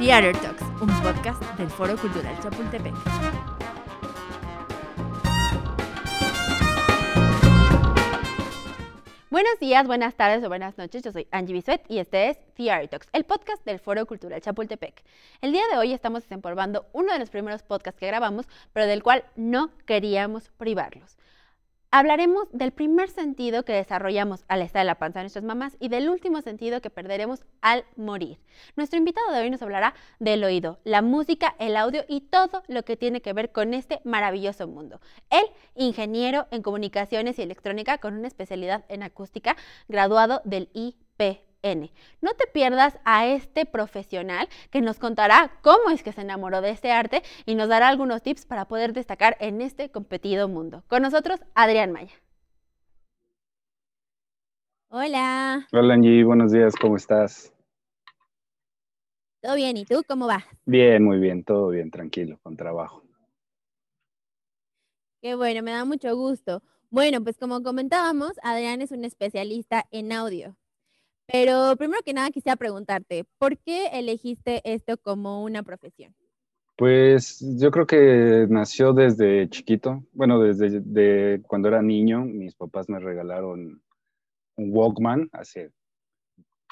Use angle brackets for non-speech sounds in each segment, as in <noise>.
Theater Talks, un podcast del Foro Cultural Chapultepec. Buenos días, buenas tardes o buenas noches. Yo soy Angie Bisuet y este es Theater Talks, el podcast del Foro Cultural Chapultepec. El día de hoy estamos desempolvando uno de los primeros podcasts que grabamos, pero del cual no queríamos privarlos. Hablaremos del primer sentido que desarrollamos al estar en la panza de nuestras mamás y del último sentido que perderemos al morir. Nuestro invitado de hoy nos hablará del oído, la música, el audio y todo lo que tiene que ver con este maravilloso mundo. Él, ingeniero en comunicaciones y electrónica con una especialidad en acústica, graduado del IP no te pierdas a este profesional que nos contará cómo es que se enamoró de este arte y nos dará algunos tips para poder destacar en este competido mundo. Con nosotros, Adrián Maya. Hola. Hola Angie, buenos días, ¿cómo estás? Todo bien, ¿y tú cómo vas? Bien, muy bien, todo bien, tranquilo, con trabajo. Qué bueno, me da mucho gusto. Bueno, pues como comentábamos, Adrián es un especialista en audio. Pero primero que nada quisiera preguntarte, ¿por qué elegiste esto como una profesión? Pues yo creo que nació desde chiquito, bueno, desde cuando era niño, mis papás me regalaron un Walkman hace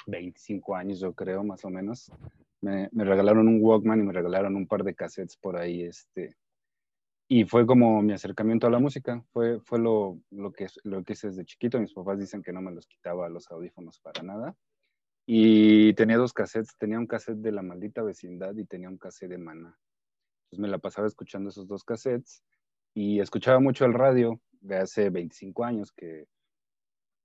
25 años, yo creo, más o menos. Me, me, regalaron un Walkman y me regalaron un par de cassettes por ahí, este, y fue como mi acercamiento a la música, fue, fue lo, lo, que, lo que hice desde chiquito. Mis papás dicen que no me los quitaba los audífonos para nada. Y tenía dos cassettes, tenía un cassette de La Maldita Vecindad y tenía un cassette de Maná. Entonces me la pasaba escuchando esos dos cassettes y escuchaba mucho el radio de hace 25 años, que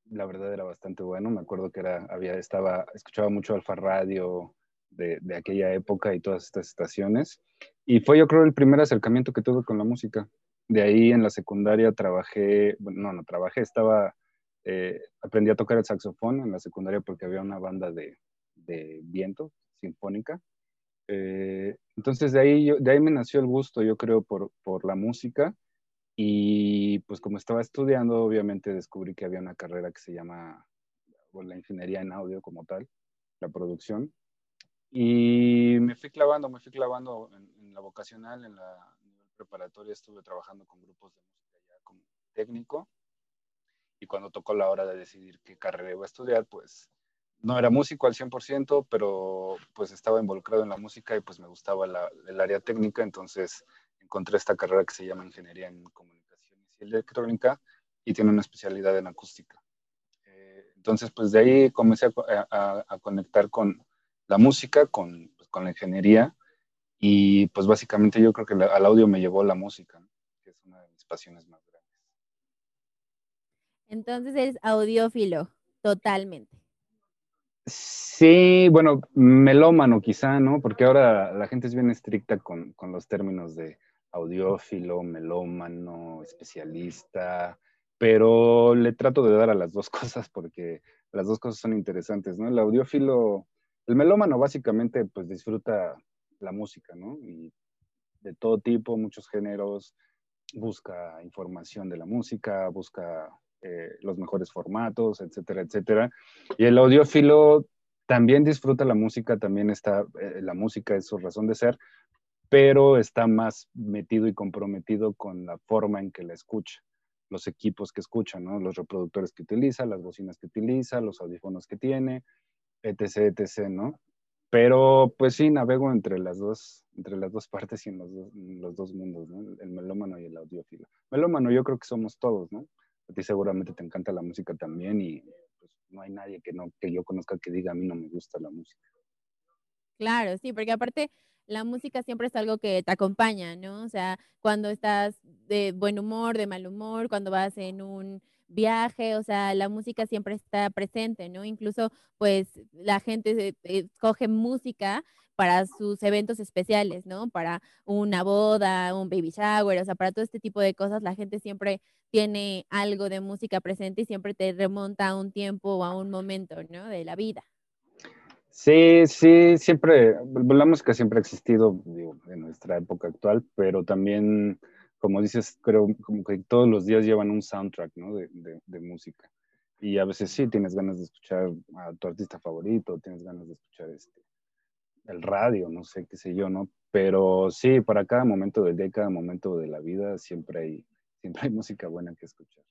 la verdad era bastante bueno. Me acuerdo que era, había, estaba, escuchaba mucho Alfa Radio, de, aquella época y todas estas estaciones. Y fue yo creo el primer acercamiento que tuve con la música. De ahí en la secundaria trabajé, bueno, no, no trabajé, estaba, eh, aprendí a tocar el saxofón en la secundaria porque había una banda de, de viento sinfónica. Eh, entonces de ahí, yo, de ahí me nació el gusto, yo creo, por, por la música. Y pues como estaba estudiando, obviamente descubrí que había una carrera que se llama la ingeniería en audio como tal, la producción. Y me fui clavando, me fui clavando en, la vocacional, en la preparatoria, estuve trabajando con grupos de música ya como técnico. Y cuando tocó la hora de decidir qué carrera iba a estudiar, pues no era músico al 100%, pero pues estaba involucrado en la música y pues me gustaba la, el área técnica, entonces encontré esta carrera que se llama Ingeniería en Comunicaciones y Electrónica y tiene una especialidad en acústica. Eh, entonces pues de ahí comencé a, a conectar con, la música con, pues, con la ingeniería y pues básicamente yo creo que al audio me llevó la música, que es una de mis pasiones más grandes. Entonces eres audiófilo, totalmente. Sí, bueno, melómano quizá, ¿no? Porque ahora la gente es bien estricta con, con los términos de audiófilo, melómano, especialista, pero le trato de dar a las dos <laughs> cosas porque las dos cosas son interesantes, ¿no? El audiófilo el melómano básicamente pues disfruta la música, ¿no? De todo tipo, muchos géneros, busca información de la música, busca eh, los mejores formatos, etcétera, etcétera. Y el audiófilo también disfruta la música, también está, eh, la música es su razón de ser, pero está más metido y comprometido con la forma en que la escucha, los equipos que escucha, ¿no? Los reproductores que utiliza, las bocinas que utiliza, los audífonos que tiene, etc., etc., ¿no? Pero pues sí, navego entre las dos, entre las dos partes y en los dos, los dos mundos, ¿no? El melómano y el audiófilo. Melómano yo creo que somos todos, ¿no? A ti seguramente te encanta la música también y pues, no hay nadie que, no, que yo conozca que diga a mí no me gusta la música. Claro, sí, porque aparte la música siempre es algo que te acompaña, ¿no? O sea, cuando estás de buen humor, de mal humor, cuando vas en un viaje, o sea, la música siempre está presente, ¿no? Incluso, pues, la gente escoge música para sus eventos especiales, ¿no? Para una boda, un baby shower, o sea, para todo este tipo de cosas, la gente siempre tiene algo de música presente y siempre te remonta a un tiempo o a un momento, ¿no? De la vida. Sí, sí, siempre, la música siempre ha existido en nuestra época actual, pero también como dices, creo como que todos los días llevan un soundtrack, ¿no? De, música. Y a veces sí tienes ganas de escuchar a tu artista favorito, tienes ganas de escuchar este, el radio, no sé, qué sé yo, ¿no? Pero sí, para cada momento del día, cada momento de la vida, siempre hay, siempre hay música buena que escuchar.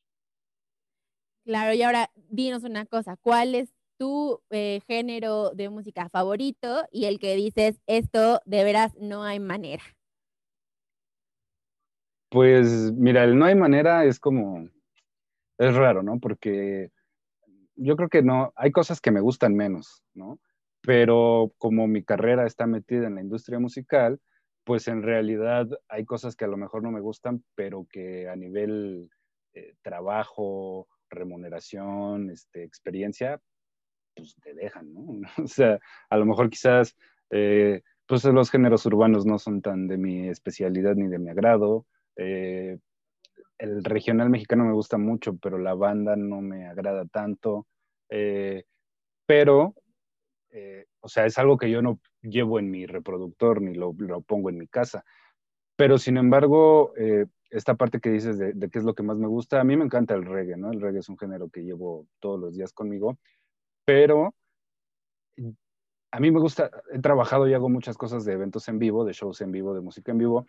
Claro, y ahora dinos una cosa, ¿cuál es tu eh, género de música favorito y el que dices, esto de veras no hay manera? Pues mira, el no hay manera es como, es raro, ¿no? Porque yo creo que no, hay cosas que me gustan menos, ¿no? Pero como mi carrera está metida en la industria musical, pues en realidad hay cosas que a lo mejor no me gustan, pero que a nivel eh, trabajo, remuneración, este, experiencia, pues te dejan, ¿no? <laughs> O sea, a lo mejor quizás, eh, pues los géneros urbanos no son tan de mi especialidad ni de mi agrado. Eh, el regional mexicano me gusta mucho, pero la banda no me agrada tanto. Eh, pero, o sea, es algo que yo no llevo en mi reproductor ni lo, lo pongo en mi casa. Pero sin embargo, esta parte que dices de, qué es lo que más me gusta, a mí me encanta el reggae, ¿no? El reggae es un género que llevo todos los días conmigo, pero a mí me gusta, he trabajado y hago muchas cosas de eventos en vivo, de shows en vivo, de música en vivo,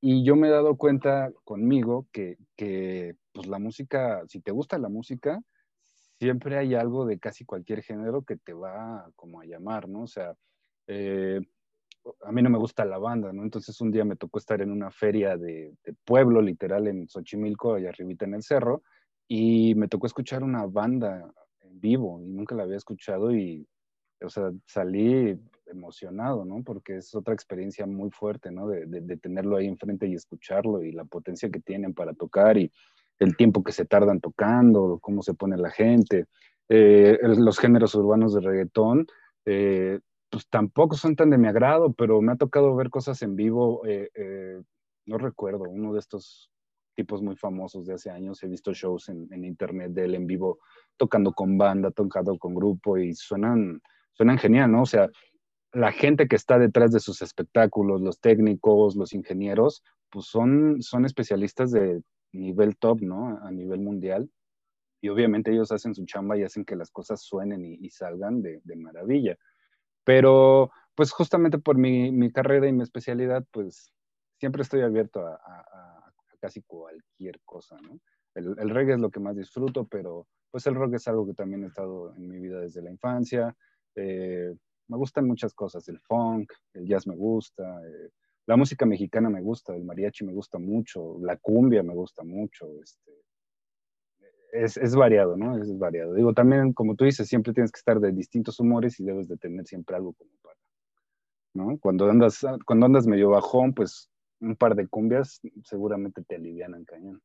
y yo me he dado cuenta conmigo que, que pues la música, si te gusta la música, siempre hay algo de casi cualquier género que te va como a llamar, ¿no? O sea, eh, a mí no me gusta la banda, ¿no? Entonces un día me tocó estar en una feria de, pueblo, literal, en Xochimilco, allá arribita en el cerro, y me tocó escuchar una banda en vivo, y nunca la había escuchado, y, o sea, salí emocionado, ¿no? Porque es otra experiencia muy fuerte, ¿no? De, tenerlo ahí enfrente y escucharlo, y la potencia que tienen para tocar, y el tiempo que se tardan tocando, cómo se pone la gente, eh, los géneros urbanos de reggaetón, eh, pues tampoco son tan de mi agrado, pero me ha tocado ver cosas en vivo. Eh, eh, no recuerdo, uno de estos tipos muy famosos de hace años, he visto shows en, internet de él en vivo tocando con banda, tocando con grupo y suenan, suenan genial, ¿no? O sea, la gente que está detrás de sus espectáculos, los técnicos, los ingenieros, pues son, son especialistas de nivel top, ¿no? A nivel mundial. Y obviamente ellos hacen su chamba y hacen que las cosas suenen y, salgan de, de maravilla. Pero pues justamente por mi, carrera y mi especialidad, pues siempre estoy abierto a, casi cualquier cosa, ¿no? El, reggae es lo que más disfruto, pero pues el rock es algo que también he estado en mi vida desde la infancia. Eh, me gustan muchas cosas, el funk, el jazz me gusta, eh, la música mexicana me gusta, el mariachi me gusta mucho, la cumbia me gusta mucho, este, es, variado, ¿no? Es variado. Digo, también, como tú dices, siempre tienes que estar de distintos humores y debes de tener siempre algo como para. Cuando andas, cuando andas medio bajón, pues un par de cumbias seguramente te alivianan cañón.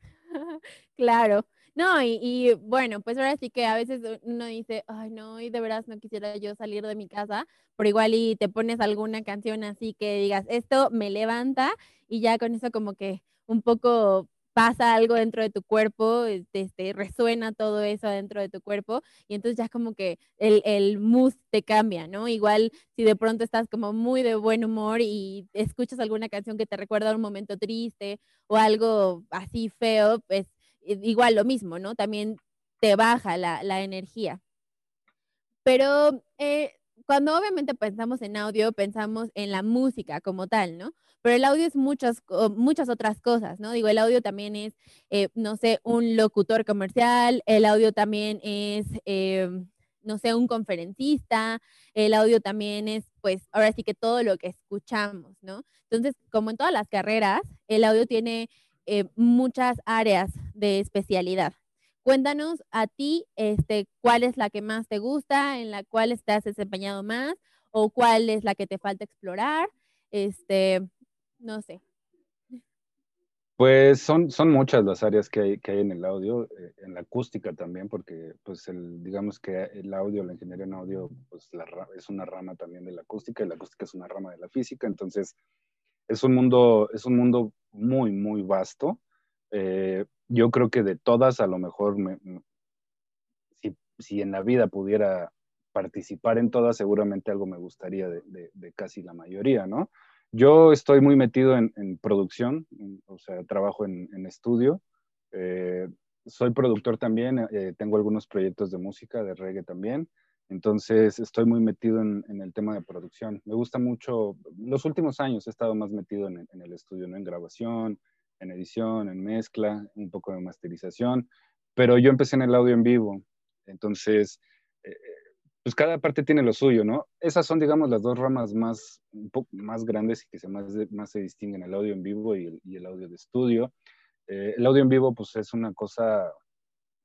<laughs> Claro. No, y, y, bueno, pues ahora sí que a veces uno dice, ay, no, y de veras no quisiera yo salir de mi casa, pero igual y te pones alguna canción así que digas, esto me levanta y ya con eso como que un poco pasa algo dentro de tu cuerpo, este, este, resuena todo eso dentro de tu cuerpo y entonces ya como que el, el mood te cambia, ¿no? Igual si de pronto estás como muy de buen humor y escuchas alguna canción que te recuerda un momento triste o algo así feo, pues igual lo mismo, ¿no? También te baja la, la energía. Pero eh, cuando obviamente pensamos en audio, pensamos en la música como tal, ¿no? Pero el audio es muchas, muchas otras cosas, ¿no? Digo, el audio también es, eh, no sé, un locutor comercial, el audio también es, eh, no sé, un conferencista, el audio también es, pues, ahora sí que todo lo que escuchamos, ¿no? Entonces, como en todas las carreras, el audio tiene eh, muchas áreas de especialidad. Cuéntanos a ti, este, cuál es la que más te gusta, en la cual estás desempeñado más, o cuál es la que te falta explorar, este, no sé. Pues son, son muchas las áreas que hay, que hay en el audio, eh, en la acústica también, porque pues el, digamos que el audio, la ingeniería en audio, pues es una rama también de la acústica y la acústica es una rama de la física, entonces es un mundo, es un mundo muy, muy vasto. Eh, yo creo que de todas, a lo mejor, si, en la vida pudiera participar en todas, seguramente algo me gustaría de, casi la mayoría, ¿no? Yo estoy muy metido en, producción, o sea, trabajo en, estudio. Eh, soy productor también, eh, tengo algunos proyectos de música, de reggae también. Entonces estoy muy metido en, el tema de producción. Me gusta mucho, los últimos años he estado más metido en, el estudio, ¿no? En grabación, en edición, en mezcla, un poco de masterización, pero yo empecé en el audio en vivo. Entonces, eh, pues cada parte tiene lo suyo, ¿no? Esas son, digamos, las dos ramas más, un poco más grandes y que se más, más se distinguen, el audio en vivo y el, audio de estudio. Eh, el audio en vivo, pues es una cosa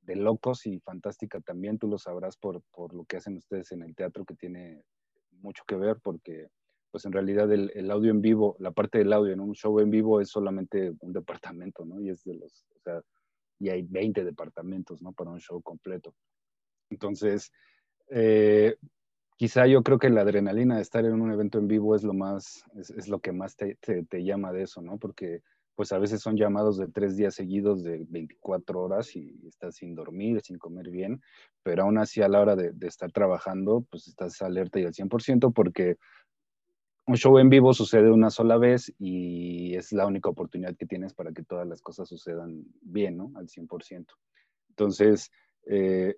de locos y fantástica también, tú lo sabrás por, por, lo que hacen ustedes en el teatro, que tiene mucho que ver, porque pues en realidad el, audio en vivo, la parte del audio en un show en vivo es solamente un departamento, ¿no? Y es de los, o sea, y hay 20 departamentos, ¿no? Para un show completo. Entonces, eh, quizá yo creo que la adrenalina de estar en un evento en vivo es lo más, es, lo que más te, te, llama de eso, ¿no? Porque pues a veces son llamados de tres días seguidos de 24 horas y estás sin dormir, sin comer bien, pero aún así a la hora de, estar trabajando, pues estás alerta y al 100% porque un show en vivo sucede una sola vez y es la única oportunidad que tienes para que todas las cosas sucedan bien, ¿no? Al 100%. Entonces, eh,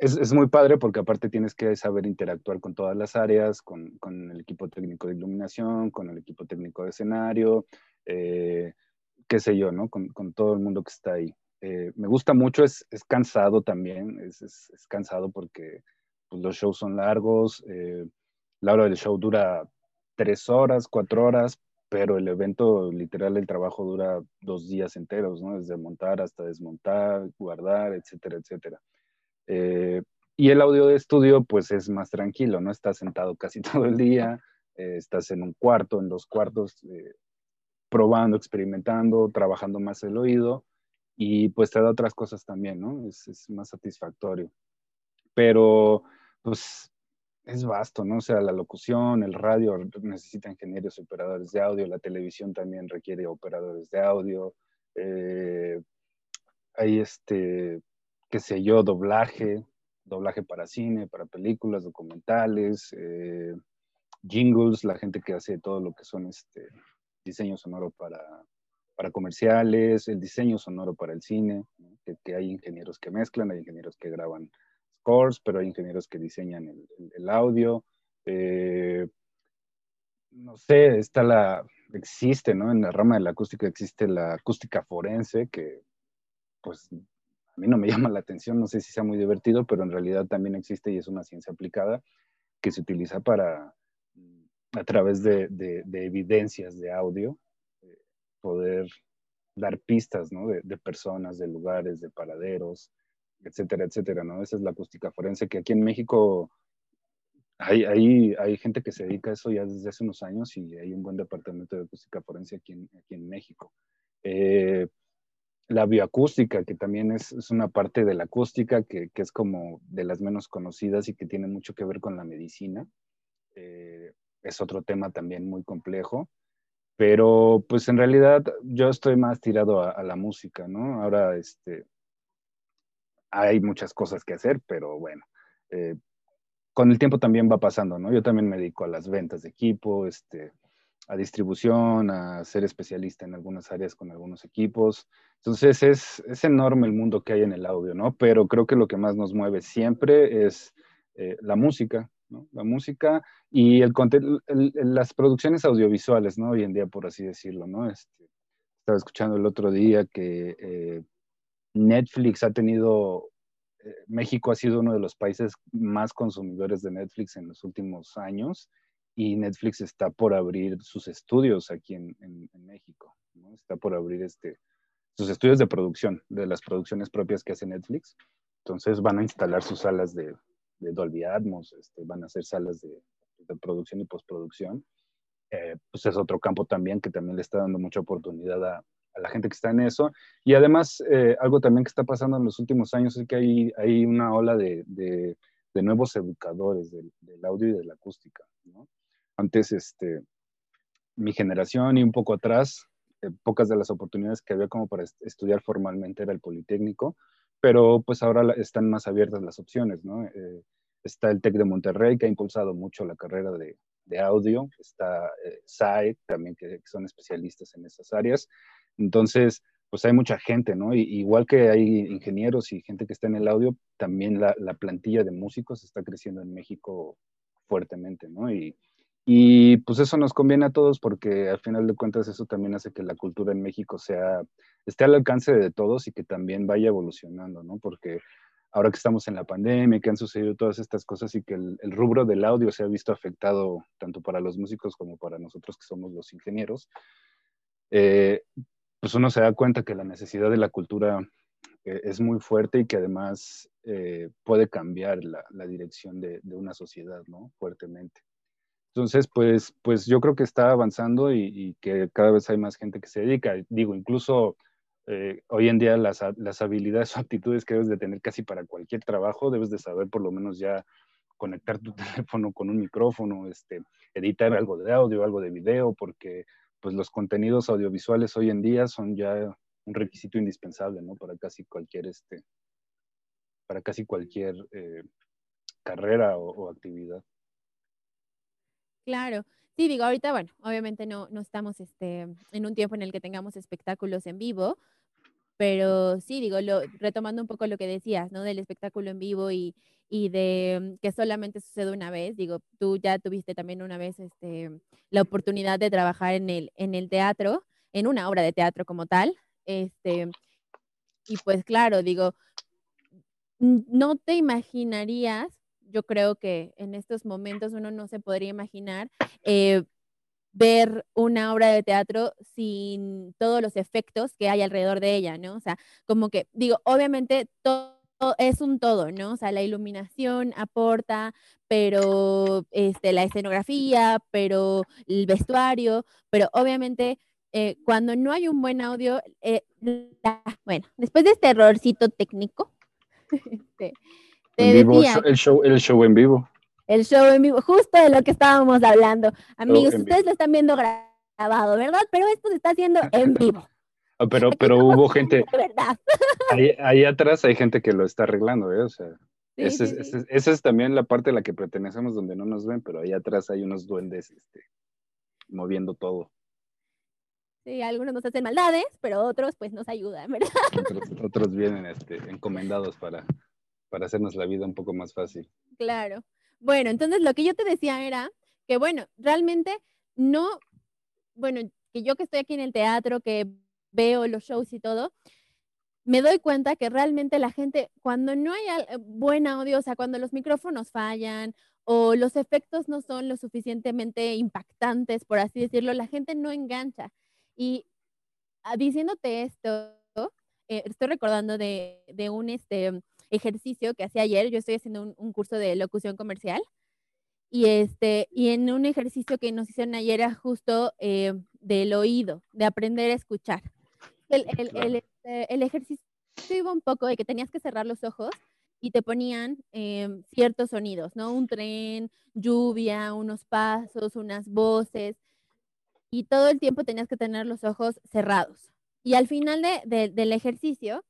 es, muy padre porque aparte tienes que saber interactuar con todas las áreas, con, con el equipo técnico de iluminación, con el equipo técnico de escenario, eh, qué sé yo, ¿no? Con, con, todo el mundo que está ahí. Eh, me gusta mucho, es, es cansado también, es, es, es, cansado porque pues, los shows son largos, eh, la hora del show dura tres horas, cuatro horas, pero el evento, literal, el trabajo dura dos días enteros, ¿no? Desde montar hasta desmontar, guardar, etcétera, etcétera. Eh, y el audio de estudio, pues es más tranquilo, ¿no? Estás sentado casi <laughs> todo el día, estás en un cuarto, en dos cuartos, probando, experimentando, trabajando más el oído y pues te da otras cosas también, ¿no? Es, más satisfactorio. Pero pues es vasto, ¿no? O sea, la locución, el radio necesita ingenieros operadores de audio, la televisión también requiere operadores de audio. Eh, hay este, qué sé yo, doblaje, doblaje para cine, para películas, documentales, eh, jingles, la gente que hace todo lo que son este, diseño sonoro para, para comerciales, el diseño sonoro para el cine, que, hay ingenieros que mezclan, hay ingenieros que graban scores, pero hay ingenieros que diseñan el, el, audio. Eh, no sé, está la, existe, ¿no? En la rama de la acústica existe la acústica forense, que pues a mí no me <laughs> llama la atención, no sé si sea muy divertido, pero en realidad también existe y es una ciencia aplicada que se utiliza para a través de, evidencias de audio, eh, poder dar pistas ¿no? de, personas, de lugares, de paraderos, etcétera, etcétera, ¿no? Esa es la acústica forense, que aquí en México hay, hay, hay, gente que se dedica a eso ya desde hace unos años y hay un buen departamento de acústica forense aquí en, aquí en México. Eh, la bioacústica, que también es, es, una parte de la acústica que, que, es como de las menos conocidas y que tiene mucho que ver con la medicina. Eh, es otro tema también muy complejo, pero pues en realidad yo estoy más tirado a, la música, ¿no? Ahora, este, hay muchas cosas que hacer, pero bueno, eh, con el tiempo también va pasando, ¿no? Yo también me dedico a las ventas de equipo, este, a distribución, a ser especialista en algunas áreas con algunos equipos. Entonces es, es enorme el mundo que hay en el audio, ¿no? Pero creo que lo que más nos mueve siempre es eh, la música, la música y el, las producciones audiovisuales, ¿no? Hoy en día, por así decirlo, ¿no? Este, estaba escuchando el otro día que eh, Netflix ha tenido, eh, México ha sido uno de los países más consumidores de Netflix en los últimos años y Netflix está por abrir sus estudios aquí en, México. Está por abrir este, sus estudios de producción, de las producciones propias que hace Netflix. Entonces van a instalar sus salas de, de Dolby Atmos, este, van a ser salas de, producción y postproducción. Eh, pues es otro campo también que también le está dando mucha oportunidad a, la gente que está en eso. Y además, eh, algo también que está pasando en los últimos años es que hay, una ola de, de, nuevos educadores del, audio y de la acústica. Antes, este, mi generación y un poco atrás, eh, pocas de las oportunidades que había como para estudiar formalmente era el Politécnico, pero pues ahora están más abiertas las opciones, ¿no? Eh, está el TEC de Monterrey, que ha impulsado mucho la carrera de, audio, está eh, SAE, también que, son especialistas en esas áreas. Entonces, pues hay mucha gente, ¿no? igual que hay ingenieros y gente que está en el audio, también la, plantilla de músicos está creciendo en México fuertemente, ¿no? Y, y pues eso nos conviene a todos porque al final de cuentas eso también hace que la cultura en México sea, esté al alcance de todos y que también vaya evolucionando, ¿no? Porque ahora que estamos en la pandemia, que han sucedido todas estas cosas y que el, rubro del audio se ha visto afectado tanto para los músicos como para nosotros que somos los ingenieros, eh, pues uno se da cuenta que la necesidad de la cultura eh, es muy fuerte y que además eh, puede cambiar la, dirección de, una sociedad, ¿no? Fuertemente. Entonces, pues, pues yo creo que está avanzando y, que cada vez hay más gente que se dedica. Digo, incluso eh, hoy en día las, las, habilidades <laughs> o aptitudes que debes de tener casi para cualquier trabajo, debes de saber por lo menos ya conectar tu <laughs> teléfono con un micrófono, este, editar algo de audio, algo de video, porque pues los contenidos audiovisuales hoy en día son ya un requisito indispensable, ¿no? Para casi cualquier, este, para casi cualquier eh, carrera o, actividad. Claro. Sí, digo, ahorita, bueno, obviamente no, no estamos este, en un tiempo en el que tengamos espectáculos en vivo, pero sí, digo, lo, retomando un poco lo que decías, ¿no? Del espectáculo en vivo y, y de que solamente sucede una vez. Digo, tú ya tuviste también una vez este, la oportunidad de trabajar en el, en el teatro, en una obra de teatro como tal. Este, y pues claro, digo, no te imaginarías, yo creo que en estos momentos uno no se podría imaginar eh, ver una obra de teatro sin todos los efectos que hay alrededor de ella, ¿no? O sea, como que, digo, obviamente todo es un todo, ¿no? O sea, la iluminación aporta, pero este, la escenografía, pero el vestuario, pero obviamente eh, cuando no hay un buen audio, eh, bueno, después de este errorcito técnico, <laughs> este, el, show, el show en vivo el show en vivo, justo de lo que estábamos hablando. Amigos, ustedes lo están viendo grabado, ¿verdad? Pero esto se está haciendo <laughs> en vivo. Ah, pero, pero hubo gente. <laughs> Ahí, ahí, atrás hay gente que lo está arreglando, ¿eh? O sea, esa es, también la parte a la que pertenecemos donde no nos ven, pero ahí atrás hay unos duendes este, moviendo todo. Sí, algunos nos hacen maldades, pero otros pues nos ayudan, ¿verdad? Otros, vienen este, encomendados para, para hacernos la vida un poco más fácil. Claro. Bueno, entonces lo que yo te decía era que, bueno, realmente no, bueno, que yo que estoy aquí en el teatro, que veo los shows y todo, me doy cuenta que realmente la gente, cuando no hay buen audio, o sea, cuando los micrófonos fallan o los efectos no son lo suficientemente impactantes, por así decirlo, la gente no engancha. Y ah, diciéndote esto, eh, estoy recordando de, de un, este, ejercicio que hacía ayer. Yo estoy haciendo un, curso de locución comercial. Y, este, y en un ejercicio que nos hicieron ayer era justo eh, del oído, de aprender a escuchar. El, el, el, este, el, ejercicio iba un poco de que tenías que cerrar los ojos y te ponían em, ciertos sonidos, ¿no? Un tren, lluvia, unos pasos, unas voces. Y todo el tiempo tenías que tener los ojos cerrados. Y al final de, del ejercicio,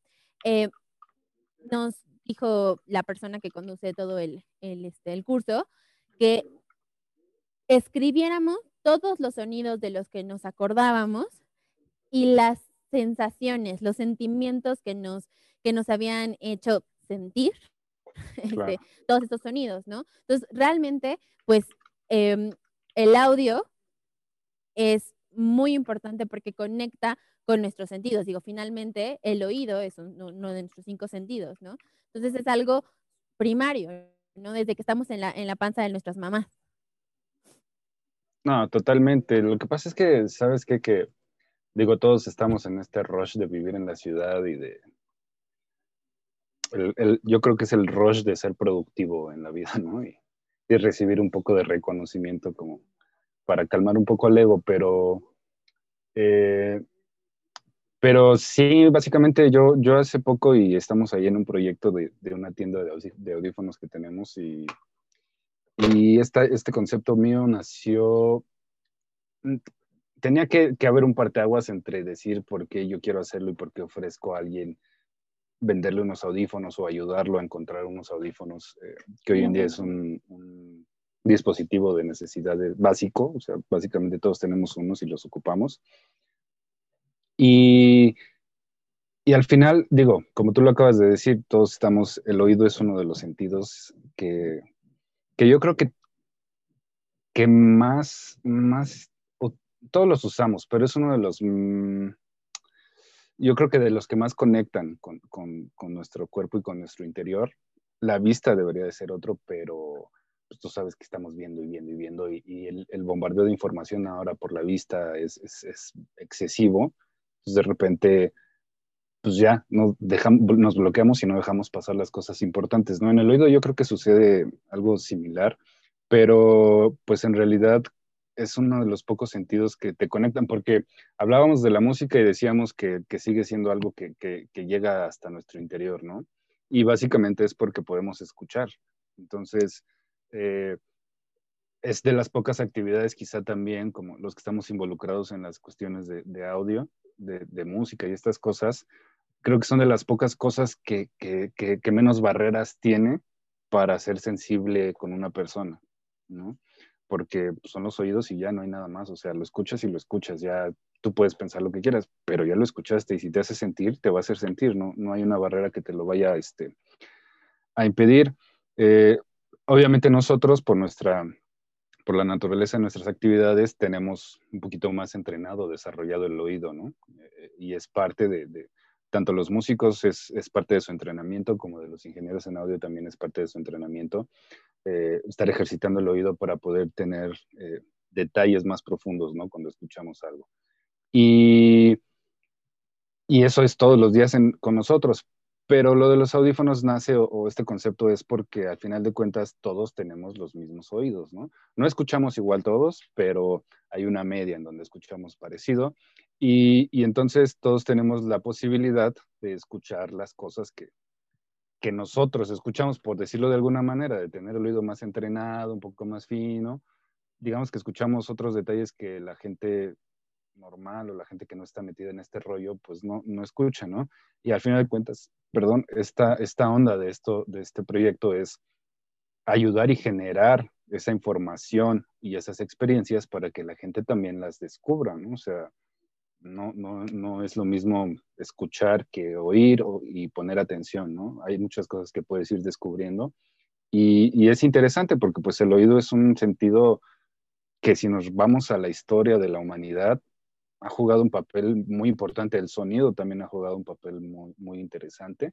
eh, nos dijo la persona que conduce todo el, este, el curso, que escribiéramos todos los sonidos de los que nos acordábamos y las sensaciones, los sentimientos que nos, que nos habían hecho sentir <laughs> este, todos estos sonidos, ¿no? Entonces, realmente, pues, em, el audio es muy importante porque conecta con nuestros sentidos. Digo, finalmente, el oído es uno de nuestros cinco sentidos, ¿no? Entonces es algo primario, ¿no? Desde que estamos en la, en la panza de nuestras mamás. No, totalmente. Lo que pasa es que, ¿sabes qué? Que, digo, todos estamos en este rush de vivir en la ciudad y de... yo creo que es el rush de ser productivo en la vida, <laughs> ¿no? Y, y recibir un poco de reconocimiento como para calmar un poco el ego, pero eh, pero sí, básicamente yo, yo hace poco y estamos ahí en un proyecto de, de una tienda de, de, audífonos que tenemos y, y esta, este concepto mío nació, mm, tenía que, que, haber un parteaguas entre decir por qué yo quiero hacerlo y por qué ofrezco a alguien venderle unos audífonos o ayudarlo a encontrar unos audífonos, eh, que hoy en día es un, un dispositivo de necesidad básico, o sea, básicamente todos tenemos unos y los ocupamos. Y, y al final, digo, como tú lo acabas de decir, todos estamos, el oído es uno de los sentidos que, que yo creo que, que más, más, todos los usamos, pero es uno de los, mm, yo creo que de los que más conectan con, con, con, nuestro cuerpo y con nuestro interior. La vista debería de ser otro, pero pues, tú sabes que estamos viendo y viendo y viendo y, el, el, bombardeo de información ahora por la vista es, es, es excesivo. Entonces de repente pues ya nos, dejamos, nos bloqueamos y no dejamos pasar las cosas importantes, ¿no? En el oído yo creo que sucede algo similar, pero pues en realidad es uno de los pocos sentidos que te conectan, porque hablábamos de la música y decíamos que, sigue siendo algo que, llega hasta nuestro interior, ¿no? Y básicamente es porque podemos escuchar. Entonces, eh, es de las pocas actividades quizá también, como los que estamos involucrados en las cuestiones de, audio, de, música y estas cosas, creo que son de las pocas cosas que, menos barreras tiene para ser sensible con una persona, ¿no? Porque son los oídos y ya no hay nada más, o sea, lo escuchas y lo escuchas, ya tú puedes pensar lo que quieras, pero ya lo escuchaste y si te hace sentir, te va a hacer sentir, ¿no? No hay una barrera que te lo vaya este, a impedir. Eh, obviamente nosotros, por nuestra por la naturaleza de nuestras actividades, tenemos un poquito más entrenado, desarrollado el oído, ¿no? Eh, y es parte de, tanto los músicos es, parte de su entrenamiento, como de los ingenieros en audio también es parte de su entrenamiento, eh, estar ejercitando el oído para poder tener eh, detalles más profundos, ¿no? Cuando escuchamos algo. Y, y eso es todos los días con nosotros. Pero lo de los audífonos nace o, este concepto es porque al final de cuentas todos tenemos los mismos oídos, ¿no? No escuchamos igual todos, pero hay una media en donde escuchamos parecido y, entonces todos tenemos la posibilidad de escuchar las cosas que, que nosotros escuchamos, por decirlo de alguna manera, de tener el oído más entrenado, un poco más fino. Digamos que escuchamos otros detalles que la gente normal o la gente que no está metida en este rollo, pues no, no escucha, ¿no? Y al final de cuentas, perdón, esta, esta onda de, esto, de este proyecto es ayudar y generar esa información y esas experiencias para que la gente también las descubra, ¿no? O sea, no, no, no es lo mismo escuchar que oír y poner atención, ¿no? Hay muchas cosas que puedes ir descubriendo y, y, es interesante porque pues el oído es un sentido que si nos vamos a la historia de la humanidad, ha jugado un papel muy importante, el sonido también ha jugado un papel muy, muy interesante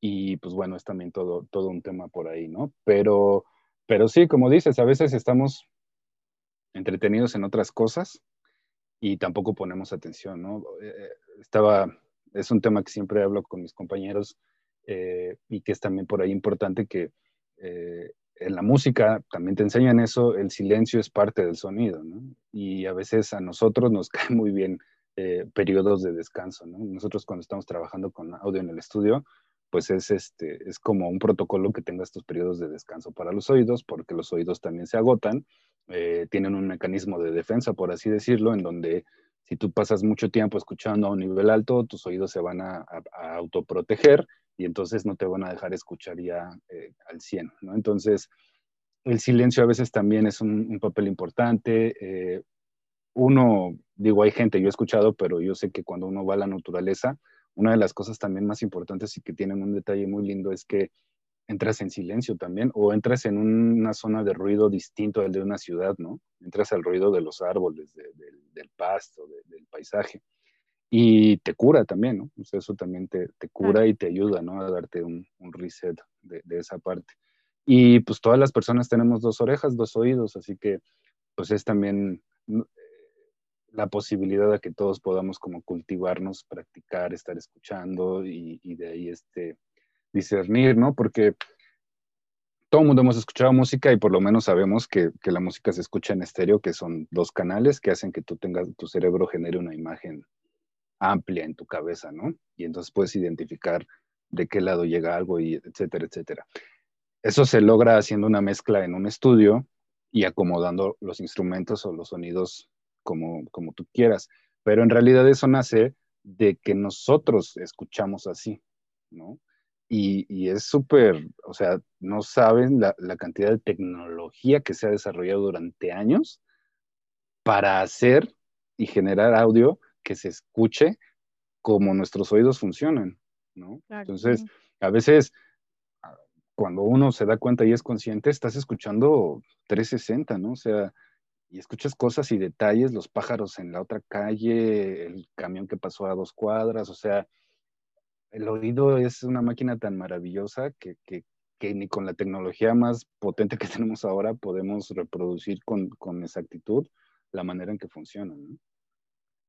y pues bueno, es también todo, todo un tema por ahí, ¿no? Pero, pero sí, como dices, a veces estamos entretenidos en otras cosas y tampoco ponemos atención, ¿no? Eh, estaba, es un tema que siempre hablo con mis compañeros eh, y que es también por ahí importante que eh, en la música también te enseñan eso, el silencio es parte del sonido, ¿no? Y a veces a nosotros nos <laughs> cae muy bien periodos de descanso, ¿no? Nosotros cuando estamos trabajando con audio en el estudio, pues es, este, es como un protocolo que tenga estos periodos de descanso para los oídos, porque los oídos también se agotan, eh, tienen un mecanismo de defensa, por así decirlo, en donde si tú pasas mucho tiempo escuchando a un nivel alto, tus oídos se van a, autoproteger y entonces no te van a dejar escuchar ya eh, al 100, ¿no? Entonces, el silencio a veces también es un, papel importante. Eh, uno, digo, hay gente, yo he escuchado, pero yo sé que cuando uno va a la naturaleza, una de las cosas también más importantes y que tienen un detalle muy lindo es que entras en silencio también o entras en una zona de ruido distinto al de una ciudad, ¿no? Entras al ruido de los árboles, del pasto, del paisaje. Y te cura también, ¿no? O sea, eso también te, cura y te ayuda, ¿no? A darte un, un reset de, esa parte. Y pues todas las personas tenemos dos orejas, dos oídos, así que pues es también la posibilidad de que todos podamos como cultivarnos, practicar, estar escuchando y, de ahí este, discernir, ¿no? Porque todo el mundo hemos escuchado música y por lo menos sabemos que, la música se escucha en estéreo, que son dos canales que hacen que tú tengas, tu cerebro genere una imagen amplia en tu cabeza, ¿no? Y entonces puedes identificar de qué lado llega algo y etcétera, etcétera. Eso se logra haciendo una mezcla en un estudio y acomodando los instrumentos o los sonidos como, como tú quieras, pero en realidad eso nace de que nosotros escuchamos así, ¿no? Y, es súper, o sea, no saben la, cantidad de tecnología que se ha desarrollado durante años para hacer y generar audio que se escuche como nuestros oídos funcionan, ¿no? Entonces, a veces cuando uno se da cuenta y es consciente, estás escuchando 360, ¿no? O sea, y escuchas cosas y detalles, los pájaros en la otra calle, el camión que pasó a dos cuadras, o sea, el oído es una máquina tan maravillosa que, ni con la tecnología más potente que <laughs> tenemos ahora podemos reproducir con, con exactitud la manera en que funciona.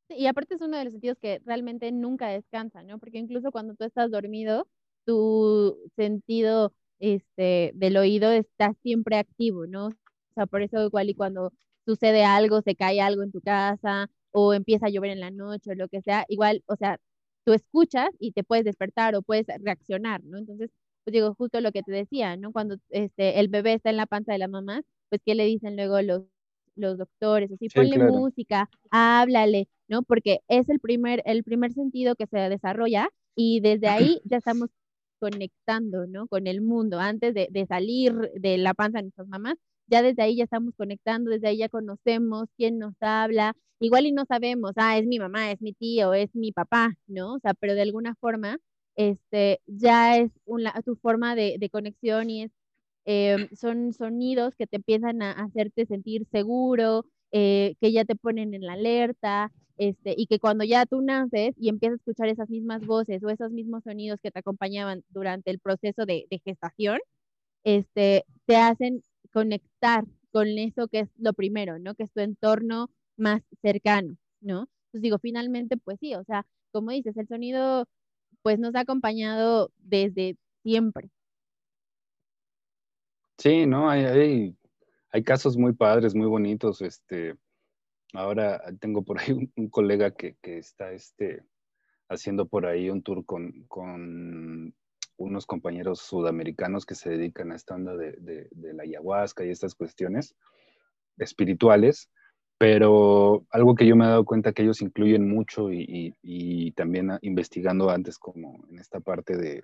Y aparte es uno de los sentidos que realmente nunca descansa, ¿no? Porque incluso cuando tú estás dormido, tu sentido este, del oído está siempre activo, ¿no? O sea, por eso igual y cuando sucede algo, se cae algo en tu casa o empieza a llover en la noche o lo que sea, igual, o sea, tú escuchas y te puedes despertar o puedes reaccionar, ¿no? Entonces, pues digo, justo lo que te decía, ¿no? Cuando este, el bebé está en la panza de la mamá, pues, ¿qué le dicen luego los, los doctores? Así, ponle música, háblale, ¿no? Porque es el primer, el primer sentido que se desarrolla y desde ahí ya estamos conectando, ¿no? Con el mundo. Antes de, de, salir de la panza de nuestras mamás, ya desde ahí ya estamos conectando, desde ahí ya conocemos quién nos habla. Igual y no sabemos, ah, es mi mamá, es mi tío, es mi papá, ¿no? O sea, pero de alguna forma, este, ya es una, tu forma de, de conexión y es, eh, son sonidos que te empiezan a hacerte sentir seguro, eh, que ya te ponen en la alerta, este, y que cuando ya tú naces y empiezas a escuchar esas mismas voces o esos mismos sonidos que te acompañaban durante el proceso de, gestación, este, te hacen conectar con eso que es lo primero, ¿no? Que es tu entorno más cercano, ¿no? Entonces digo, finalmente, pues sí, o sea, como dices, el sonido pues nos ha acompañado desde siempre. Sí, ¿no? Hay, hay, casos muy padres, muy bonitos, este, Ahora tengo por ahí un, colega que, está este, haciendo por ahí un tour con, unos compañeros sudamericanos que se dedican a esta onda de, la ayahuasca y estas cuestiones espirituales, pero algo que yo me he dado cuenta que ellos incluyen mucho y, también investigando antes como en esta parte de,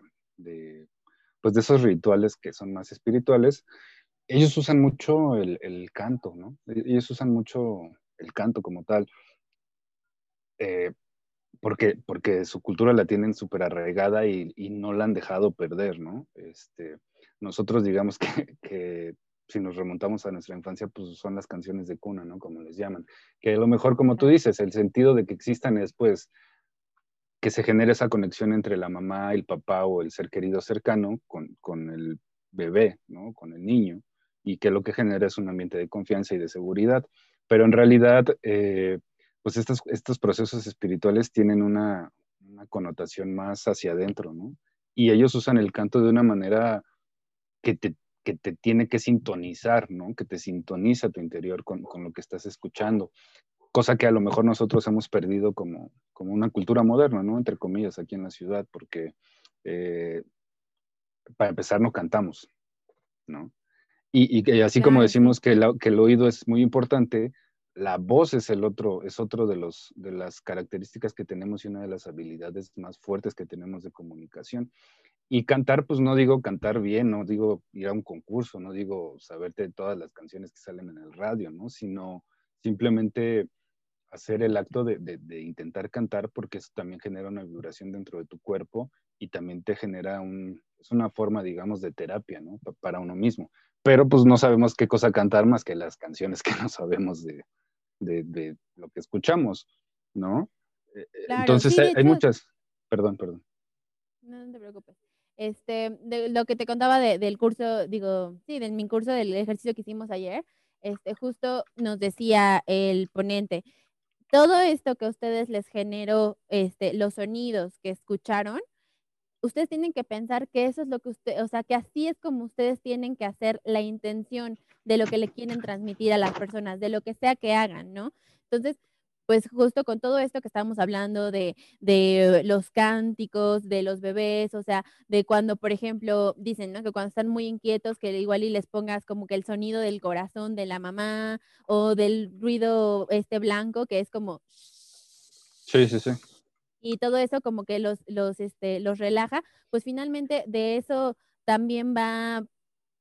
pues de esos rituales que son más espirituales, ellos usan mucho el, el canto, ¿no? Ellos usan mucho el canto como tal, eh, porque, porque su cultura la tienen súper arraigada y, no la han dejado perder, ¿no? Este, nosotros digamos que, si nos remontamos a nuestra infancia, pues son las canciones de cuna, ¿no? Como les llaman. Que a lo mejor, como tú dices, el sentido de que existan es pues que se genere esa conexión entre la mamá, el papá o el ser querido cercano con, con el bebé, ¿no? Con el niño, y que lo que genera es un ambiente de confianza y de seguridad pero en realidad, eh, pues estos, estos procesos espirituales tienen una, connotación más hacia adentro, ¿no? Y ellos usan el canto de una manera que te, que te tiene que sintonizar, ¿no? Que te sintoniza tu interior con, lo que estás escuchando. Cosa que a lo mejor nosotros hemos perdido como, como una cultura moderna, ¿no? Entre comillas, aquí en la ciudad, porque eh, para empezar no cantamos, ¿no? Y, así como decimos que, que, el oído es muy importante, la voz es el otro, es otro de, los, de las características que tenemos y una de las habilidades más fuertes que tenemos de comunicación. Y cantar, pues no digo cantar bien, no digo ir a un concurso, no digo saberte todas las canciones que salen en el radio, ¿no? Sino simplemente hacer el acto de, de, intentar cantar porque eso también genera una vibración dentro de tu cuerpo y también te genera un, es una forma, digamos, de terapia, ¿no? Para uno mismo pero pues no sabemos qué cosa cantar más que las canciones que no sabemos lo que escuchamos, ¿no? Eh, eh, entonces hay, muchas, perdón, perdón. No, no te preocupes. Este, de lo que te contaba del curso, digo, sí, de mi curso del ejercicio que hicimos ayer, este, justo nos decía el ponente, todo esto que a ustedes les generó, este, los sonidos que escucharon, ustedes tienen que pensar que eso es lo que usted, o sea, que así es como ustedes tienen que hacer la intención de lo que le quieren transmitir a las personas, de lo que sea que hagan, ¿no? Entonces, pues justo con todo esto que estamos hablando de, de, los cánticos, de los bebés, o sea, de cuando, por ejemplo, dicen, ¿no? Que cuando están muy inquietos, que igual y les pongas como que el sonido del corazón de la mamá o del ruido este blanco, que es como... Sí, sí, sí y todo eso como que los, los, este, los relaja, pues finalmente de eso también va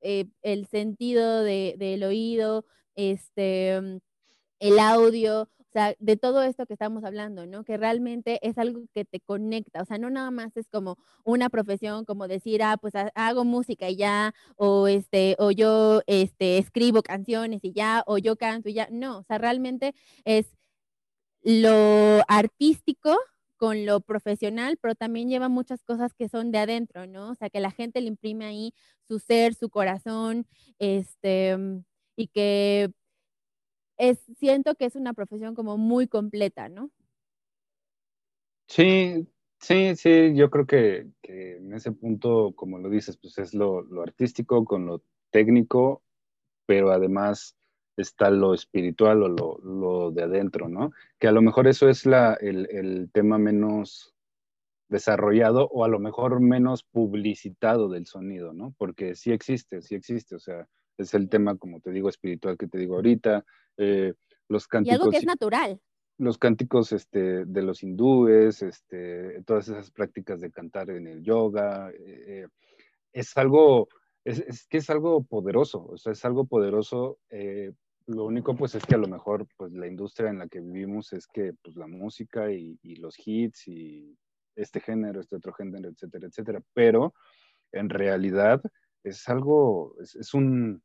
eh, el sentido de, del oído, este, el audio, O sea, de todo esto que estamos hablando, ¿no? Que realmente es algo que te conecta, o sea, no nada más es como una profesión, como decir, ah, pues hago música y ya, o este, o yo este, escribo canciones y ya, o yo canto y ya, no, o sea, realmente es lo artístico con lo profesional, pero también lleva muchas cosas que son de adentro, ¿no? O sea, que la gente le imprime ahí su ser, su corazón, este, y que siento que es una profesión como muy completa, ¿no? Sí, sí, sí, yo creo que, en ese punto, como lo dices, pues es lo, artístico con lo técnico, pero además está lo espiritual o lo, de adentro, ¿no? Que a lo mejor eso es la, el, el, tema menos desarrollado o a lo mejor menos publicitado del sonido, ¿no? Porque sí existe, sí existe, o sea, es el tema, como te digo, espiritual que te digo ahorita, eh, los cánticos. Y algo que es natural. Los cánticos este, de los hindúes, este, todas esas prácticas de cantar en el yoga, eh, es algo, es, que es algo poderoso, o sea, es algo poderoso. Eh, lo único pues es que a lo mejor pues la industria en la que vivimos es que pues la música y, los hits y este género, este otro género, etcétera, etcétera, pero en realidad es algo, es un,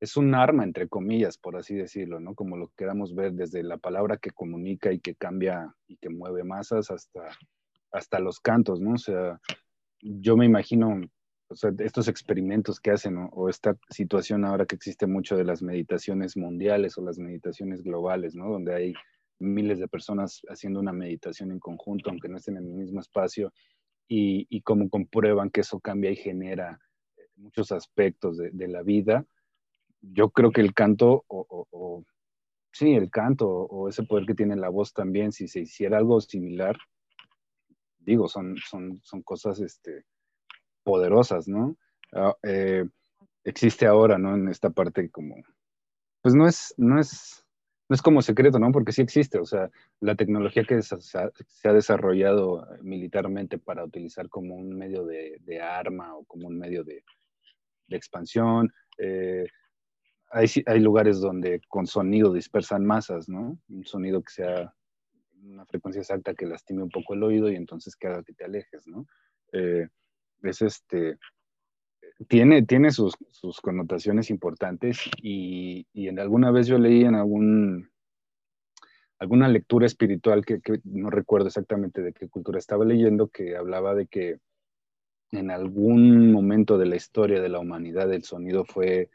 es un arma, entre comillas, por así decirlo, ¿no? Como lo queramos ver desde la palabra que comunica y que cambia y que mueve masas hasta, hasta los cantos, ¿no? O sea, yo me imagino o sea, estos experimentos que hacen o esta situación ahora que existe mucho de las meditaciones mundiales o las meditaciones globales, ¿no? Donde hay miles de personas haciendo una meditación en conjunto, aunque no estén en el mismo espacio, y, y cómo comprueban que eso cambia y genera muchos aspectos de, de la vida yo creo que el canto, o, sí, el canto, o ese poder que tiene la voz también, si se hiciera algo similar, digo, son, son, son cosas este, poderosas, ¿no? Ah, eh, existe ahora, ¿no? En esta parte como, pues no es, no es, no es como secreto, ¿no? Porque sí existe, o sea, la tecnología que se ha, desarrollado militarmente para utilizar como un medio de, arma o como un medio de, expansión, eh, hay, lugares donde con sonido dispersan masas, ¿no? Un sonido que sea una frecuencia exacta que lastime un poco el oído y entonces que haga que te alejes, ¿no? Eh, es este, tiene, tiene sus, connotaciones importantes y, en alguna vez yo leí en algún, alguna lectura espiritual que, no recuerdo exactamente de qué cultura estaba leyendo, que hablaba de que en algún momento de la historia de la humanidad el sonido fue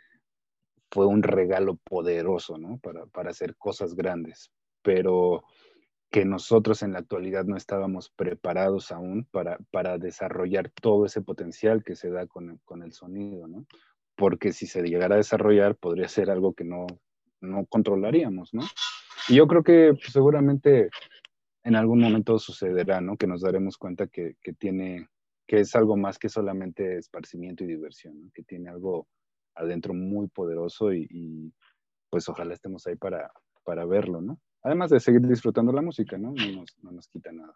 fue un regalo poderoso, ¿no? Para, hacer cosas grandes, pero que nosotros en la actualidad no estábamos preparados aún para, para desarrollar todo ese potencial que se da con, el sonido, ¿no? Porque si se llegara a desarrollar, podría ser algo que no, no controlaríamos, ¿no? Y yo creo que pues, seguramente en algún momento sucederá, ¿no? Que nos daremos cuenta que, que, tiene, que es algo más que solamente esparcimiento y diversión, ¿no? Que tiene algo adentro muy poderoso y, pues ojalá estemos ahí para, para verlo, ¿no? Además de seguir disfrutando la música, ¿no? No nos, no nos quita nada.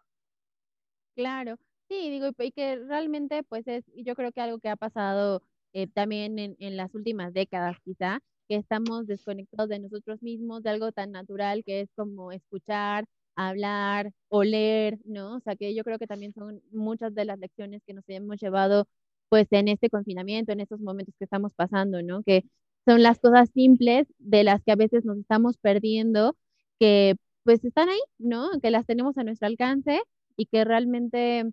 Claro, sí, digo, y que realmente pues es, yo creo que algo que ha pasado eh, también en, en las últimas décadas quizá, que estamos desconectados de nosotros mismos, de algo tan natural que es como escuchar, hablar, oler, ¿no? O sea, que yo creo que también son muchas de las lecciones que nos hemos llevado pues en este confinamiento, en estos momentos que estamos pasando, ¿no? Que son las cosas simples de las que a veces nos estamos perdiendo, que pues están ahí, ¿no? Que las tenemos a nuestro alcance y que realmente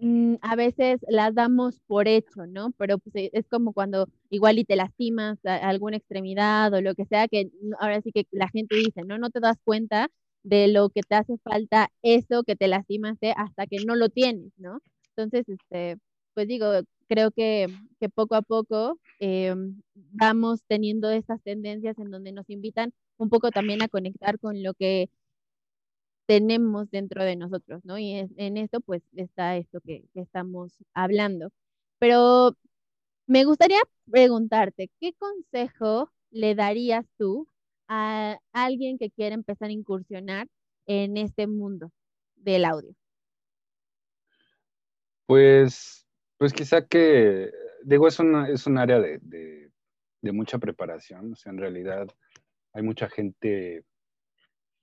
mm, a veces las damos por hecho, ¿no? Pero pues e, es como cuando igual y te lastimas alguna extremidad o lo que sea, que ahora sí que la gente dice, ¿no? No te das cuenta de lo que te hace falta eso que te lastimaste hasta que no lo tienes, ¿no? Entonces, este, pues digo, creo que, poco a poco eh, vamos teniendo estas tendencias en donde nos invitan un poco también a conectar con lo que tenemos dentro de nosotros, ¿no? Y en esto pues está esto que, estamos hablando. Pero me gustaría preguntarte, ¿qué consejo le darías tú a alguien que quiere empezar a incursionar en este mundo del audio? Pues pues quizá que, digo, es, una, es un área de, de, mucha preparación, o sea, en realidad hay mucha gente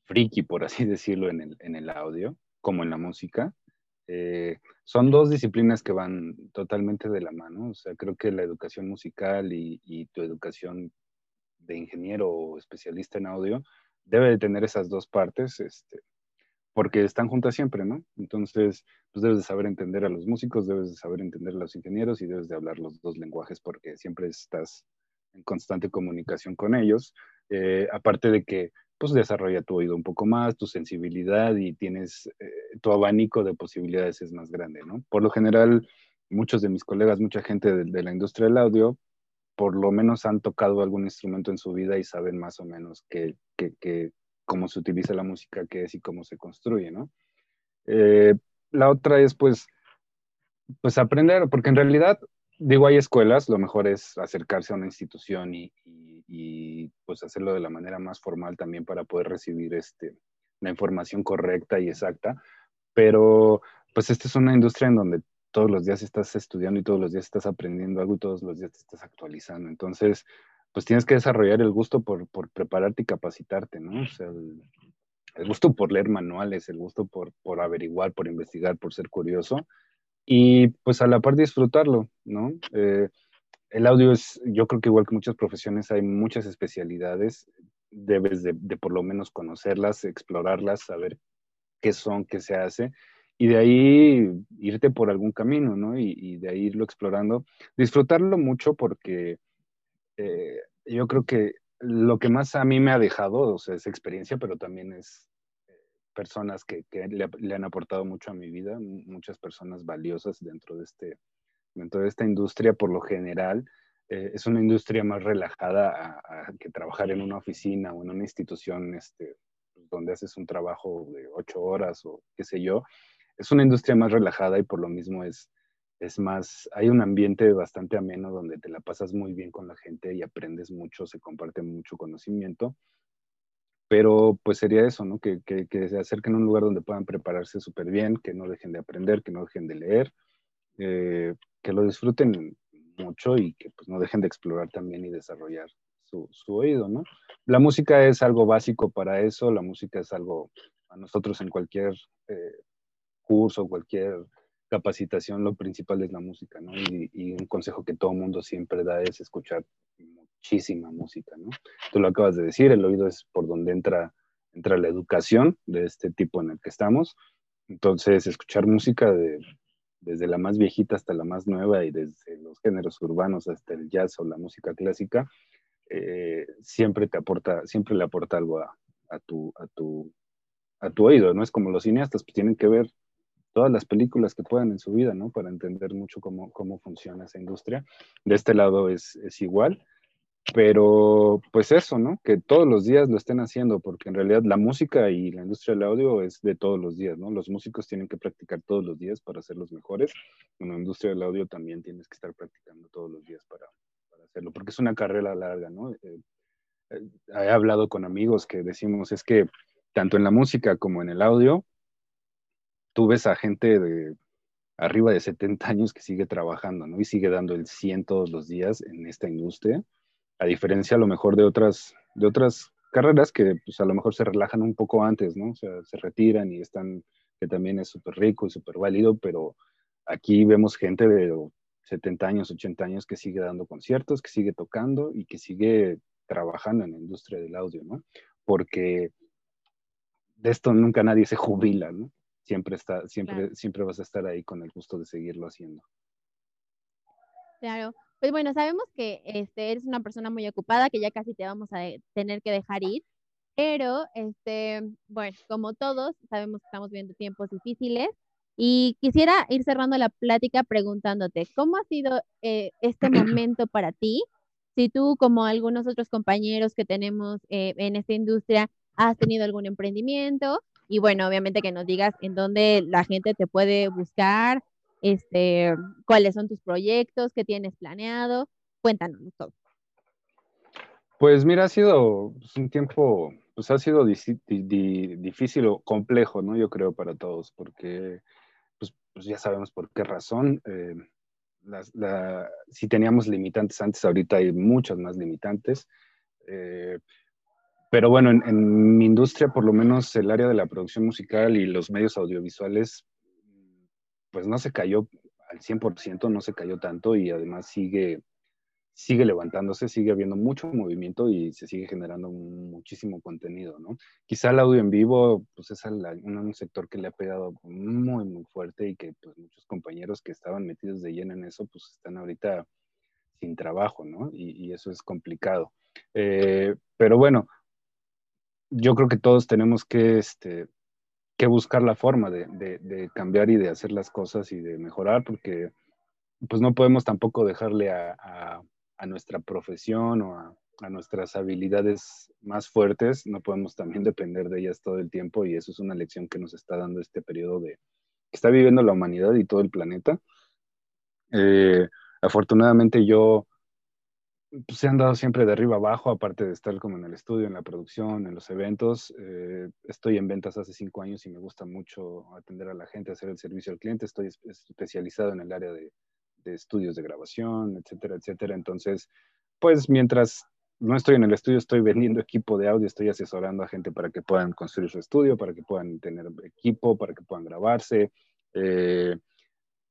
friki, por así <laughs> decirlo, en el, en el audio, como en la música. Eh, son dos disciplinas que van totalmente de la mano. O sea, creo que la educación musical y, tu educación de ingeniero o especialista en audio debe de tener esas dos partes, este, porque están juntas siempre, ¿no? Entonces, pues debes de saber entender a los músicos, debes de saber entender a los ingenieros y debes de hablar los dos lenguajes porque siempre estás en constante comunicación con ellos. Eh, aparte de que pues desarrolla tu oído un poco más, tu sensibilidad y tienes, eh, tu abanico de posibilidades es más grande, ¿no? Por lo general, muchos de mis colegas, mucha gente de, la industria del audio, por lo menos han tocado algún instrumento en su vida y saben más o menos que, cómo se utiliza la música, qué es y cómo se construye, ¿no? Eh, la otra es pues, pues aprender, porque en realidad digo, hay escuelas, lo mejor es acercarse a una institución y, pues hacerlo de la manera más formal también para poder recibir este, la información correcta y exacta, pero pues esta es una industria en donde todos los días estás estudiando y todos los días estás aprendiendo algo y todos los días te estás actualizando. Entonces, pues tienes que desarrollar el gusto por, prepararte y capacitarte, ¿no? O sea, el, gusto por leer manuales, el gusto por, por averiguar, por investigar, por ser curioso y pues a la par disfrutarlo, ¿no? Eh, el audio es, yo creo que igual que muchas profesiones hay muchas especialidades, debes de, por lo menos conocerlas, explorarlas, saber qué son, qué se hace, y de ahí irte por algún camino, ¿no? Y, de ahí irlo explorando, disfrutarlo mucho porque eh, yo creo que lo que más a mí me ha dejado, o sea, es experiencia, pero también es personas que, le, han aportado mucho a mi vida, muchas personas valiosas dentro de, este, dentro de esta industria por lo general. Eh, es una industria más relajada a, que trabajar en una oficina o en una institución este, donde haces un trabajo de ocho horas o qué sé yo. Es una industria más relajada y por lo mismo es, es más, hay un ambiente bastante ameno donde te la pasas muy bien con la gente y aprendes mucho, se comparte mucho conocimiento pero pues sería eso, ¿no? Que, se acerquen a un lugar donde puedan prepararse súper bien, que no dejen de aprender, que no dejen de leer, eh, que lo disfruten mucho y que pues no dejen de explorar también y desarrollar su, oído, ¿no? La música es algo básico para eso, la música es algo a nosotros en cualquier eh, curso, cualquier capacitación, lo principal es la música, ¿no? Y, y un consejo que todo mundo siempre da es escuchar muchísima música, ¿no? Tú lo acabas de decir, el oído es por donde entra, entra la educación de este tipo en el que estamos. Entonces, escuchar música de, desde la más viejita hasta la más nueva y desde los géneros urbanos hasta el jazz o la música clásica, eh, siempre te aporta, siempre le aporta algo a, tu, a, tu, a tu oído, ¿no? Es como los cineastas, pues tienen que ver todas las películas que puedan en su vida, ¿no? Para entender mucho cómo, cómo funciona esa industria. De este lado es, es igual. Pero pues eso, ¿no? Que todos los días lo estén haciendo, porque en realidad la música y la industria del audio es de todos los días, ¿no? Los músicos tienen que practicar todos los días para ser los mejores. En la industria del audio también tienes que estar practicando todos los días para, hacerlo, porque es una carrera larga, ¿no? Eh, eh, he hablado con amigos que decimos, es que tanto en la música como en el audio, tú ves a gente de arriba de 70 años que sigue trabajando, ¿no? Y sigue dando el 100 todos los días en esta industria a diferencia a lo mejor de otras, de otras carreras que pues a lo mejor se relajan un poco antes, ¿no? O sea, se retiran y están, que también es súper rico y súper válido, pero aquí vemos gente de 70 años, 80 años que sigue dando conciertos, que sigue tocando y que sigue trabajando en la industria del audio, ¿no? Porque de esto nunca nadie se jubila, ¿no? Siempre, está, siempre, siempre vas a estar ahí con el gusto de seguirlo haciendo. Claro. Pues bueno, sabemos que este, eres una persona muy ocupada, que ya casi te vamos a tener que dejar ir, pero este, bueno, como todos, sabemos que estamos viviendo tiempos difíciles y quisiera ir cerrando la plática preguntándote, ¿cómo ha sido eh, este momento para ti? Si tú, como algunos otros compañeros que tenemos eh, en esta industria, has tenido algún emprendimiento y bueno, obviamente que nos digas en dónde la gente te puede buscar, este, cuáles son tus proyectos, qué tienes planeado. Cuéntanos todo. Pues mira, ha sido pues, un tiempo, pues ha sido difícil o complejo, ¿no? Yo creo para todos, porque pues, pues ya sabemos por qué razón. Eh, si teníamos limitantes antes, ahorita hay muchas más limitantes. Eh, pero bueno, en, mi industria, por lo menos el área de la producción musical y los medios audiovisuales, pues no se cayó al 100%, no se cayó tanto y además sigue, sigue levantándose, sigue habiendo mucho movimiento y se sigue generando muchísimo contenido, ¿no? Quizá el audio en vivo, pues es un, sector que le ha pegado muy, muy fuerte y que pues muchos compañeros que estaban metidos de lleno en eso, pues están ahorita sin trabajo, ¿no? Y, eso es complicado. Eh, pero bueno, yo creo que todos tenemos que, este, que buscar la forma de, cambiar y de hacer las cosas y de mejorar, porque pues no podemos tampoco dejarle a, nuestra profesión o a, nuestras habilidades más fuertes, no podemos también <laughs> depender de ellas todo el tiempo y eso es una lección que nos está dando este periodo de que está viviendo la humanidad y todo el planeta. Eh, afortunadamente yo pues, se han dado siempre de arriba abajo, aparte de estar como en el estudio, en la producción, en los eventos. Eh, estoy en ventas hace cinco años y me gusta mucho atender a la gente, hacer el servicio al cliente. Estoy especializado en el área de, estudios de grabación, etcétera, etcétera. Entonces, pues mientras no estoy en el estudio, estoy vendiendo equipo de audio, estoy asesorando a gente para que puedan construir su estudio, para que puedan tener equipo, para que puedan grabarse. Eh,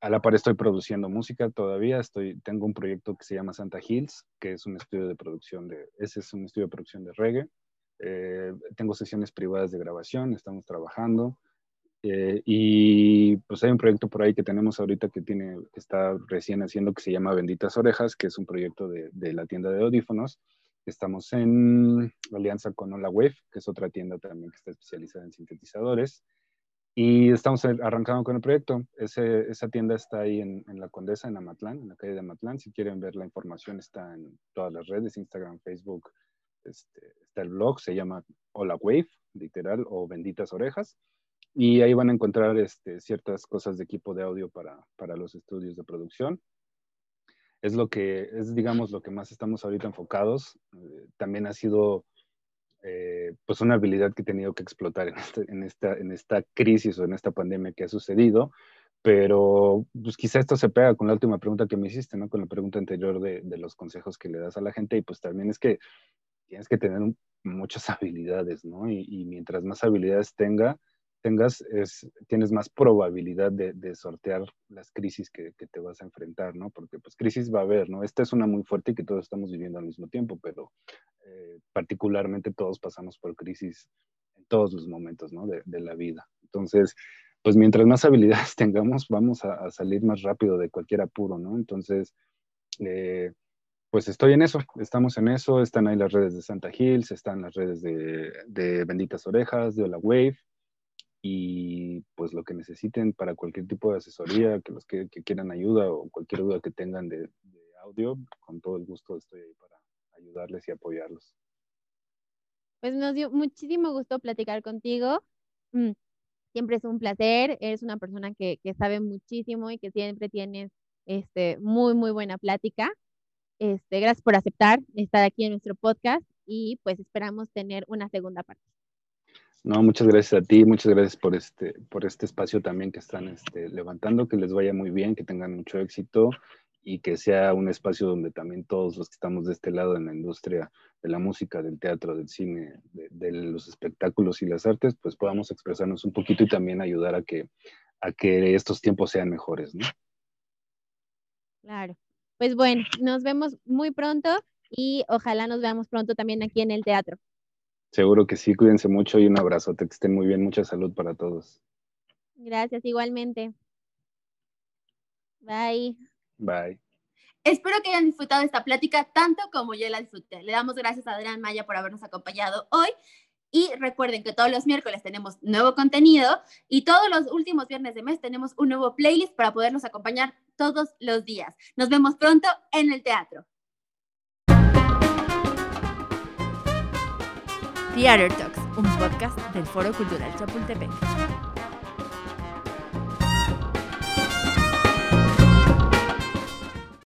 a la par estoy produciendo música todavía, estoy, tengo un proyecto que se llama Santa Hills, que es un estudio de producción de, ese es un estudio de producción de reggae. Eh, tengo sesiones privadas de grabación, estamos trabajando. Eh, y pues hay un proyecto por ahí que tenemos ahorita que tiene, que está recién haciendo que se llama Benditas Orejas, que es un proyecto de, de la tienda de audífonos. Estamos en alianza con Hola Wave, que es otra tienda también que está especializada en sintetizadores. Y estamos arrancando con el proyecto. Ese, esa tienda está ahí en, en, la Condesa, en Amatlán, en la calle de Amatlán. Si quieren ver la información, está en todas las redes, Instagram, Facebook. Este, está el blog, se llama Hola Wave, literal, o Benditas Orejas. Y ahí van a encontrar este, ciertas cosas de equipo de audio para, para los estudios de producción. Es lo que, es digamos, lo que más estamos ahorita enfocados. Eh, también ha sido eh, pues una habilidad que he tenido que explotar este, en, esta, en esta crisis o en esta pandemia que ha sucedido, pero pues quizá esto se pega con la última pregunta que me hiciste, ¿no? Con la pregunta anterior de, de los consejos que le das a la gente y pues también es que tienes que tener muchas <laughs> habilidades, ¿no? Y, y, mientras más habilidades tenga, tengas, es, tienes más probabilidad de, sortear las crisis que, te vas a enfrentar, ¿no? Porque pues crisis va a haber, ¿no? Esta es una muy fuerte que todos estamos viviendo al mismo tiempo, pero eh, particularmente todos pasamos por crisis en todos los momentos, ¿no? De, la vida. Entonces, pues mientras más habilidades <laughs> tengamos, vamos a, salir más rápido de cualquier apuro, ¿no? Entonces, eh, pues estoy en eso, estamos en eso, están ahí las redes de Santa Hills, están las redes de, Benditas Orejas, de Hola Wave, y pues lo que necesiten para cualquier tipo de asesoría, que los que, quieran ayuda o cualquier duda que tengan de, audio, con todo el gusto estoy ahí para ayudarles y apoyarlos. Pues nos dio muchísimo gusto platicar contigo. Mm, siempre es un placer, eres una persona que, que sabe muchísimo y que siempre tienes este, muy, muy buena plática. Este, gracias por aceptar estar aquí en nuestro podcast y pues esperamos tener una segunda parte. No, muchas gracias a ti, muchas gracias por este, por este espacio también que están este, levantando, que les vaya muy bien, que tengan mucho éxito y que sea un espacio donde también todos los que estamos de este lado en la industria de la música, del teatro, del cine, de, los espectáculos y las artes, pues podamos expresarnos un poquito y también ayudar a que, a que estos tiempos sean mejores, ¿no? Claro. Pues bueno, nos vemos muy pronto y ojalá nos veamos pronto también aquí en el teatro. Seguro que sí, cuídense mucho y un abrazo, que estén muy bien, mucha salud para todos. Gracias, igualmente. Bye. Bye. Espero que hayan disfrutado esta plática tanto como yo la disfruté. Le damos gracias a Adrián Maya por habernos acompañado hoy. Y recuerden que todos los miércoles tenemos nuevo contenido y todos los últimos viernes de mes tenemos un nuevo playlist para podernos acompañar todos los días. Nos vemos pronto en el teatro. Theater Talks, un podcast del Foro Cultural Chapultepec.